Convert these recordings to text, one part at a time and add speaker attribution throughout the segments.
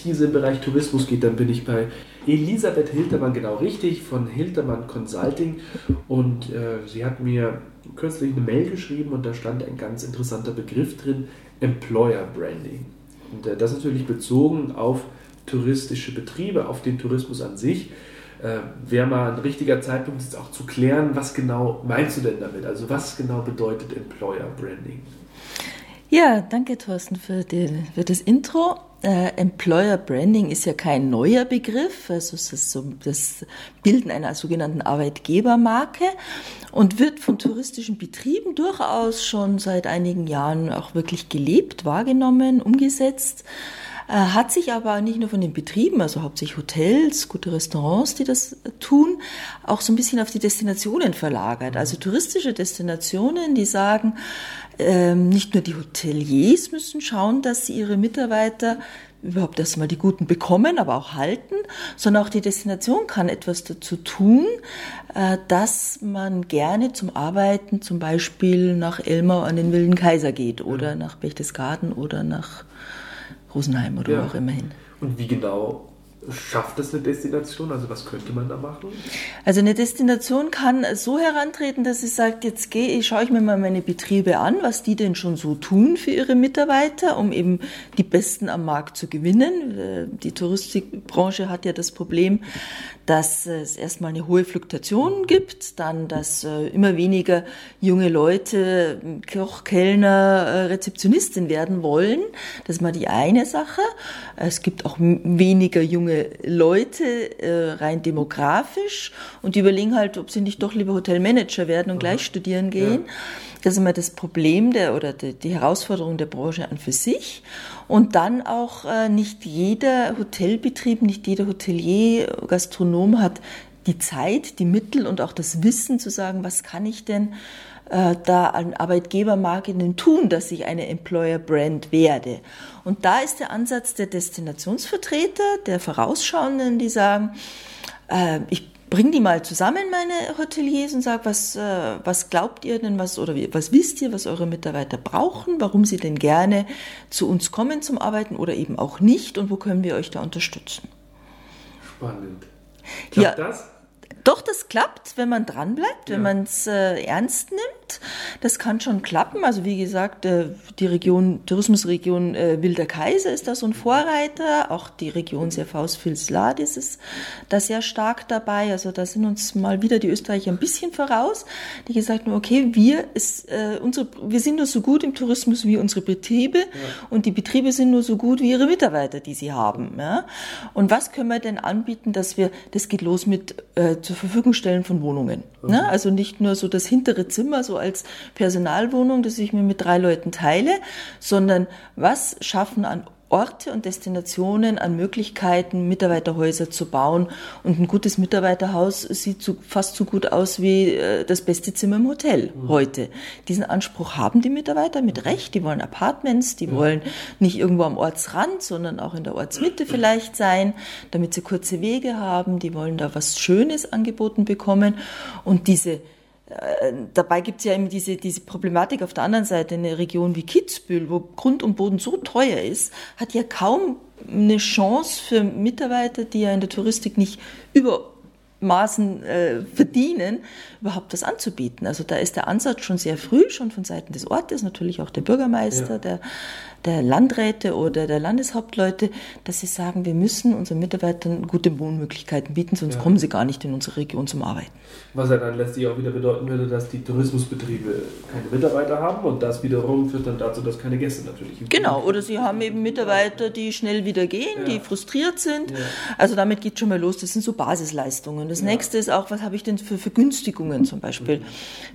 Speaker 1: Expertise im Bereich Tourismus geht, dann bin ich bei Elisabeth Hiltermann genau richtig von Hiltermann Consulting. Und äh, sie hat mir kürzlich eine Mail geschrieben und da stand ein ganz interessanter Begriff drin, Employer Branding. Und äh, das natürlich bezogen auf touristische Betriebe, auf den Tourismus an sich. Äh, Wäre mal ein richtiger Zeitpunkt, jetzt auch zu klären, was genau meinst du denn damit? Also was genau bedeutet Employer Branding?
Speaker 2: Ja, danke Thorsten für, den, für das Intro. Äh, Employer Branding ist ja kein neuer Begriff, also es ist so das Bilden einer sogenannten Arbeitgebermarke und wird von touristischen Betrieben durchaus schon seit einigen Jahren auch wirklich gelebt, wahrgenommen, umgesetzt. Äh, hat sich aber nicht nur von den Betrieben, also hauptsächlich Hotels, gute Restaurants, die das tun, auch so ein bisschen auf die Destinationen verlagert. Also touristische Destinationen, die sagen, ähm, nicht nur die Hoteliers müssen schauen, dass sie ihre Mitarbeiter überhaupt erstmal die Guten bekommen, aber auch halten, sondern auch die Destination kann etwas dazu tun, äh, dass man gerne zum Arbeiten zum Beispiel nach Elmau an den Wilden Kaiser geht oder nach Berchtesgaden oder nach Rosenheim oder ja. wo auch immer hin.
Speaker 1: Und wie genau schafft das eine Destination? Also was könnte man da machen?
Speaker 2: Also eine Destination kann so herantreten, dass sie sagt, jetzt gehe ich, schaue ich mir mal meine Betriebe an, was die denn schon so tun für ihre Mitarbeiter, um eben die Besten am Markt zu gewinnen. Die Touristikbranche hat ja das Problem, dass es erstmal eine hohe Fluktuation gibt, dann, dass äh, immer weniger junge Leute Koch, Kellner, äh, Rezeptionistin werden wollen. Das ist mal die eine Sache. Es gibt auch weniger junge Leute, äh, rein demografisch, und die überlegen halt, ob sie nicht doch lieber Hotelmanager werden und gleich studieren gehen. Ja. Das ist immer das Problem der oder die, die Herausforderung der Branche an für sich. Und dann auch äh, nicht jeder Hotelbetrieb, nicht jeder Hotelier, Gastronom hat die Zeit, die Mittel und auch das Wissen zu sagen, was kann ich denn äh, da an Arbeitgebermarketing tun, dass ich eine Employer Brand werde. Und da ist der Ansatz der Destinationsvertreter, der Vorausschauenden, die sagen, äh, ich bring die mal zusammen, meine Hoteliers, und sag, was, äh, was glaubt ihr denn, was oder was wisst ihr, was eure Mitarbeiter brauchen, warum sie denn gerne zu uns kommen zum Arbeiten oder eben auch nicht und wo können wir euch da unterstützen?
Speaker 1: Spannend. Klappt ja, das?
Speaker 2: Doch, das klappt, wenn man dranbleibt, wenn ja. man es äh, ernst nimmt. Das kann schon klappen. Also wie gesagt, äh, die Region, Tourismusregion äh, Wilder Kaiser ist da so ein Vorreiter. Auch die Region Serfaus-Vils-Ladis ist da sehr stark dabei. Also da sind uns mal wieder die Österreicher ein bisschen voraus, die gesagt haben, okay, wir, ist, äh, unsere, wir sind nur so gut im Tourismus wie unsere Betriebe ja. und die Betriebe sind nur so gut wie ihre Mitarbeiter, die sie haben. Ja? Und was können wir denn anbieten, dass wir, das geht los mit äh, zur Verfügung stellen von Wohnungen. Mhm. Ne? Also nicht nur so das hintere Zimmer so als Personalwohnung, das ich mir mit drei Leuten teile, sondern was schaffen an Orte und Destinationen an Möglichkeiten, Mitarbeiterhäuser zu bauen. Und ein gutes Mitarbeiterhaus sieht so, fast so gut aus wie äh, das beste Zimmer im Hotel mhm. heute. Diesen Anspruch haben die Mitarbeiter mit Recht. Die wollen Apartments, die ja. wollen nicht irgendwo am Ortsrand, sondern auch in der Ortsmitte vielleicht sein, damit sie kurze Wege haben. Die wollen da was Schönes angeboten bekommen. Und diese dabei gibt es ja eben diese, diese Problematik auf der anderen Seite. Eine Region wie Kitzbühel, wo Grund und Boden so teuer ist, hat ja kaum eine Chance für Mitarbeiter, die ja in der Touristik nicht über Maßen äh, verdienen, überhaupt was anzubieten. Also da ist der Ansatz schon sehr früh, schon von Seiten des Ortes, natürlich auch der Bürgermeister, ja. der der Landräte oder der Landeshauptleute, dass sie sagen, wir müssen unseren Mitarbeitern gute Wohnmöglichkeiten bieten, sonst ja. kommen sie gar nicht in unsere Region zum Arbeiten.
Speaker 1: Was ja dann letztlich auch wieder bedeuten würde, dass die Tourismusbetriebe keine Mitarbeiter haben und das wiederum führt dann dazu, dass keine Gäste natürlich.
Speaker 2: Genau, oder sie haben eben Mitarbeiter, die schnell wieder gehen, ja. die frustriert sind. Ja. Also damit geht schon mal los. Das sind so Basisleistungen. Das nächste ist auch, was habe ich denn für Vergünstigungen zum Beispiel mhm.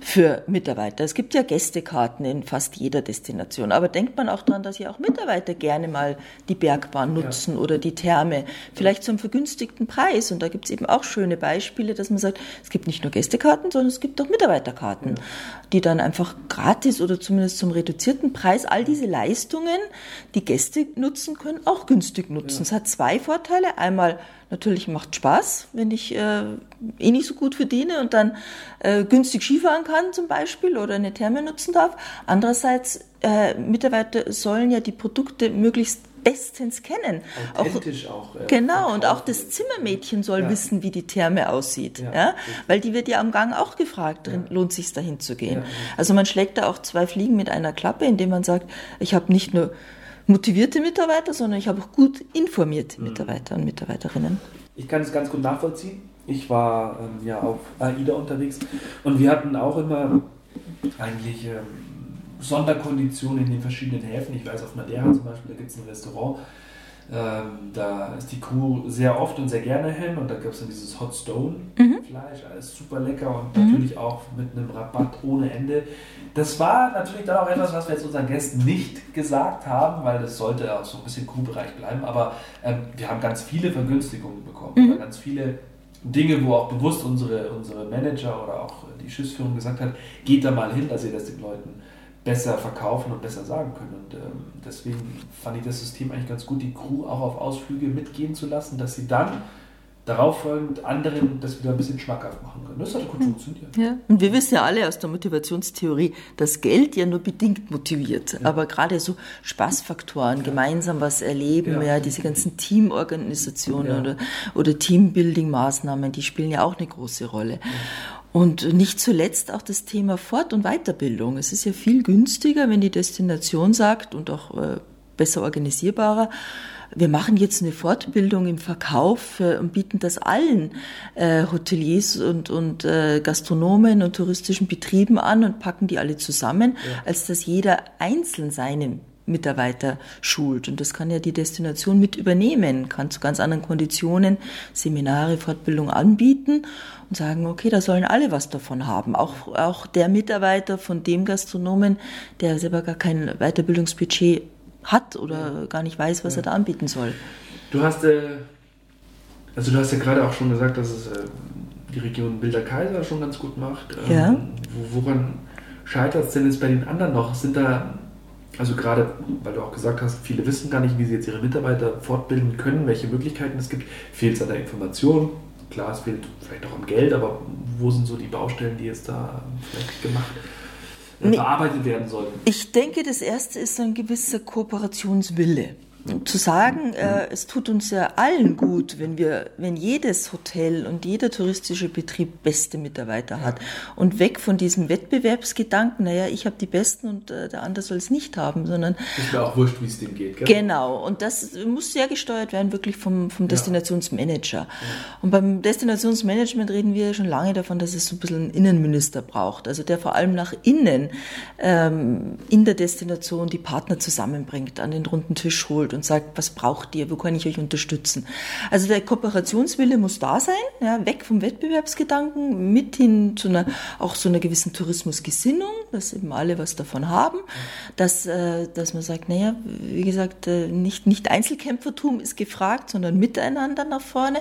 Speaker 2: für Mitarbeiter? Es gibt ja Gästekarten in fast jeder Destination, aber denkt man auch daran, dass dass ja auch Mitarbeiter gerne mal die Bergbahn nutzen ja. oder die Therme, vielleicht zum vergünstigten Preis. Und da gibt es eben auch schöne Beispiele, dass man sagt, es gibt nicht nur Gästekarten, sondern es gibt auch Mitarbeiterkarten, ja. die dann einfach gratis oder zumindest zum reduzierten Preis all diese Leistungen, die Gäste nutzen können, auch günstig nutzen. Es hat zwei Vorteile. Einmal Natürlich macht Spaß, wenn ich äh, eh nicht so gut verdiene und dann äh, günstig Skifahren kann zum Beispiel oder eine Therme nutzen darf. Andererseits, äh, Mitarbeiter sollen ja die Produkte möglichst bestens kennen.
Speaker 1: Authentisch auch.
Speaker 2: auch äh, genau, und auch das Zimmermädchen soll ja. wissen, wie die Therme aussieht. Ja, ja? Weil die wird ja am Gang auch gefragt, ja. lohnt sich dahin zu gehen. Also man schlägt da auch zwei Fliegen mit einer Klappe, indem man sagt, ich habe nicht nur motivierte Mitarbeiter, sondern ich habe auch gut informierte mhm. Mitarbeiter und Mitarbeiterinnen.
Speaker 1: Ich kann es ganz gut nachvollziehen. Ich war ähm, ja auf AIDA unterwegs und wir hatten auch immer eigentlich ähm, Sonderkonditionen in den verschiedenen Häfen. Ich weiß, auf Madeira zum Beispiel, da gibt es ein Restaurant, ähm, da ist die Crew sehr oft und sehr gerne hin und da gibt es dann dieses Hot Stone mhm. Fleisch, alles super lecker und mhm. natürlich auch mit einem Rabatt ohne Ende. Das war natürlich dann auch etwas, was wir jetzt unseren Gästen nicht gesagt haben, weil das sollte auch so ein bisschen Crewbereich bleiben, aber ähm, wir haben ganz viele Vergünstigungen bekommen mhm. ganz viele Dinge, wo auch bewusst unsere, unsere Manager oder auch die Schiffsführung gesagt hat, geht da mal hin, dass ihr das den Leuten besser verkaufen und besser sagen können. Und ähm, deswegen fand ich das System eigentlich ganz gut, die Crew auch auf Ausflüge mitgehen zu lassen, dass sie dann darauf folgend anderen das wieder ein bisschen schmackhaft machen können. Das hat gut hm. funktioniert.
Speaker 2: Ja. Und wir wissen ja alle aus der Motivationstheorie, dass Geld ja nur bedingt motiviert. Ja. Aber gerade so Spaßfaktoren, ja. gemeinsam was erleben, ja, ja diese ganzen Teamorganisationen oder, oder Teambuilding-Maßnahmen, die spielen ja auch eine große Rolle. Und nicht zuletzt auch das Thema Fort- und Weiterbildung. Es ist ja viel günstiger, wenn die Destination sagt und auch äh, besser organisierbarer, wir machen jetzt eine Fortbildung im Verkauf und bieten das allen äh, Hoteliers und, und äh, Gastronomen und touristischen Betrieben an und packen die alle zusammen, ja. als dass jeder einzeln seine Mitarbeiter schult. Und das kann ja die Destination mit übernehmen, kann zu ganz anderen Konditionen Seminare, Fortbildung anbieten und sagen, okay, da sollen alle was davon haben. Auch, auch der Mitarbeiter von dem Gastronomen, der selber gar kein Weiterbildungsbudget hat oder gar nicht weiß, was ja. er da anbieten soll.
Speaker 1: Du hast, äh, also du hast ja gerade auch schon gesagt, dass es äh, die Region Bilder Kaiser schon ganz gut macht.
Speaker 2: Ähm, ja.
Speaker 1: Woran scheitert es denn jetzt bei den anderen noch? Sind da also gerade, weil du auch gesagt hast, viele wissen gar nicht, wie sie jetzt ihre Mitarbeiter fortbilden können, welche Möglichkeiten es gibt. Fehlt es an der Information? Klar, es fehlt vielleicht auch am Geld, aber wo sind so die Baustellen, die jetzt da vielleicht gemacht bearbeitet werden sollten?
Speaker 2: Ich denke, das erste ist ein gewisser Kooperationswille zu sagen, äh, es tut uns ja allen gut, wenn wir, wenn jedes Hotel und jeder touristische Betrieb beste Mitarbeiter hat und weg von diesem Wettbewerbsgedanken, naja, ich habe die Besten und äh, der andere soll es nicht haben, sondern
Speaker 1: ist mir auch wurscht, wie es dem geht.
Speaker 2: Gell? Genau, und das muss sehr gesteuert werden, wirklich vom, vom Destinationsmanager. Ja. Und beim Destinationsmanagement reden wir schon lange davon, dass es so ein bisschen einen Innenminister braucht, also der vor allem nach innen ähm, in der Destination die Partner zusammenbringt, an den runden Tisch holt und sagt, was braucht ihr, wo kann ich euch unterstützen. Also der Kooperationswille muss da sein, ja, weg vom Wettbewerbsgedanken, mit hin zu einer, auch so einer gewissen Tourismusgesinnung, dass eben alle was davon haben, dass, äh, dass man sagt, naja, wie gesagt, äh, nicht, nicht Einzelkämpfertum ist gefragt, sondern miteinander nach vorne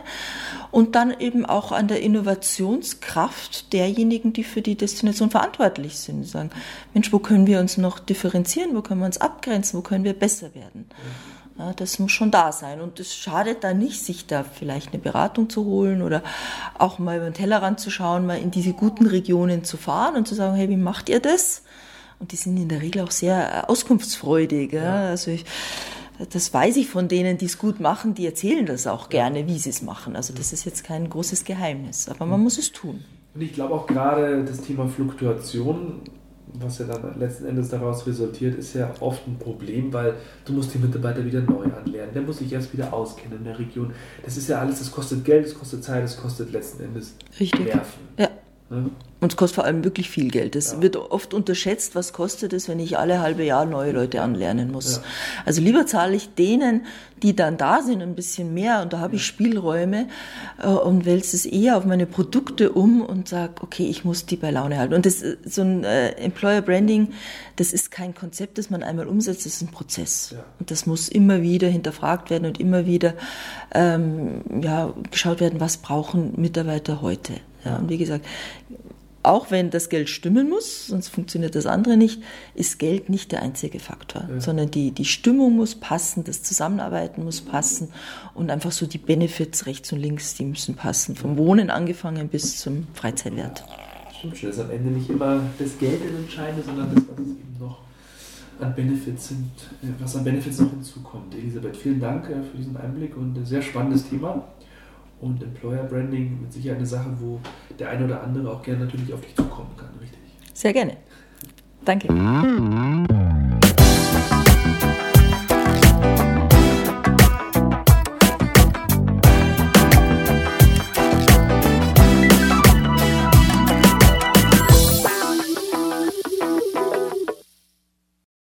Speaker 2: und dann eben auch an der Innovationskraft derjenigen, die für die Destination verantwortlich sind, sagen, Mensch, wo können wir uns noch differenzieren, wo können wir uns abgrenzen, wo können wir besser werden. Ja, das muss schon da sein. Und es schadet da nicht, sich da vielleicht eine Beratung zu holen oder auch mal über den Tellerrand zu schauen, mal in diese guten Regionen zu fahren und zu sagen, hey, wie macht ihr das? Und die sind in der Regel auch sehr äh, auskunftsfreudig. Ja. Also ich, das weiß ich von denen, die es gut machen, die erzählen das auch gerne, wie sie es machen. Also das ist jetzt kein großes Geheimnis, aber man muss es tun.
Speaker 1: Und ich glaube auch gerade das Thema Fluktuation was ja dann letzten Endes daraus resultiert, ist ja oft ein Problem, weil du musst die Mitarbeiter wieder neu anlernen. Der muss sich erst wieder auskennen in der Region. Das ist ja alles, das kostet Geld, das kostet Zeit, das kostet letzten Endes
Speaker 2: Richtig. Nerven. Ja. Ja. Und es kostet vor allem wirklich viel Geld. Es ja. wird oft unterschätzt, was kostet es, wenn ich alle halbe Jahr neue Leute anlernen muss. Ja. Also lieber zahle ich denen, die dann da sind, ein bisschen mehr und da habe ich Spielräume äh, und wälze es eher auf meine Produkte um und sage, okay, ich muss die bei Laune halten. Und das, so ein äh, Employer Branding, das ist kein Konzept, das man einmal umsetzt, das ist ein Prozess. Ja. Und das muss immer wieder hinterfragt werden und immer wieder ähm, ja, geschaut werden, was brauchen Mitarbeiter heute. Ja, und wie gesagt, auch wenn das Geld stimmen muss, sonst funktioniert das andere nicht, ist Geld nicht der einzige Faktor, ja. sondern die, die Stimmung muss passen, das Zusammenarbeiten muss passen und einfach so die Benefits rechts und links, die müssen passen, vom Wohnen angefangen bis zum Freizeitwert.
Speaker 1: Stimmt schon, das ist am Ende nicht immer das Geld das Entscheidende, sondern das, was es eben noch an Benefits sind, äh, was an Benefits noch hinzukommt. Elisabeth, vielen Dank äh, für diesen Einblick und ein sehr spannendes Thema. Und Employer Branding mit Sicherheit eine Sache, wo der eine oder andere auch gerne natürlich auf dich zukommen kann, richtig?
Speaker 2: Sehr gerne. Danke.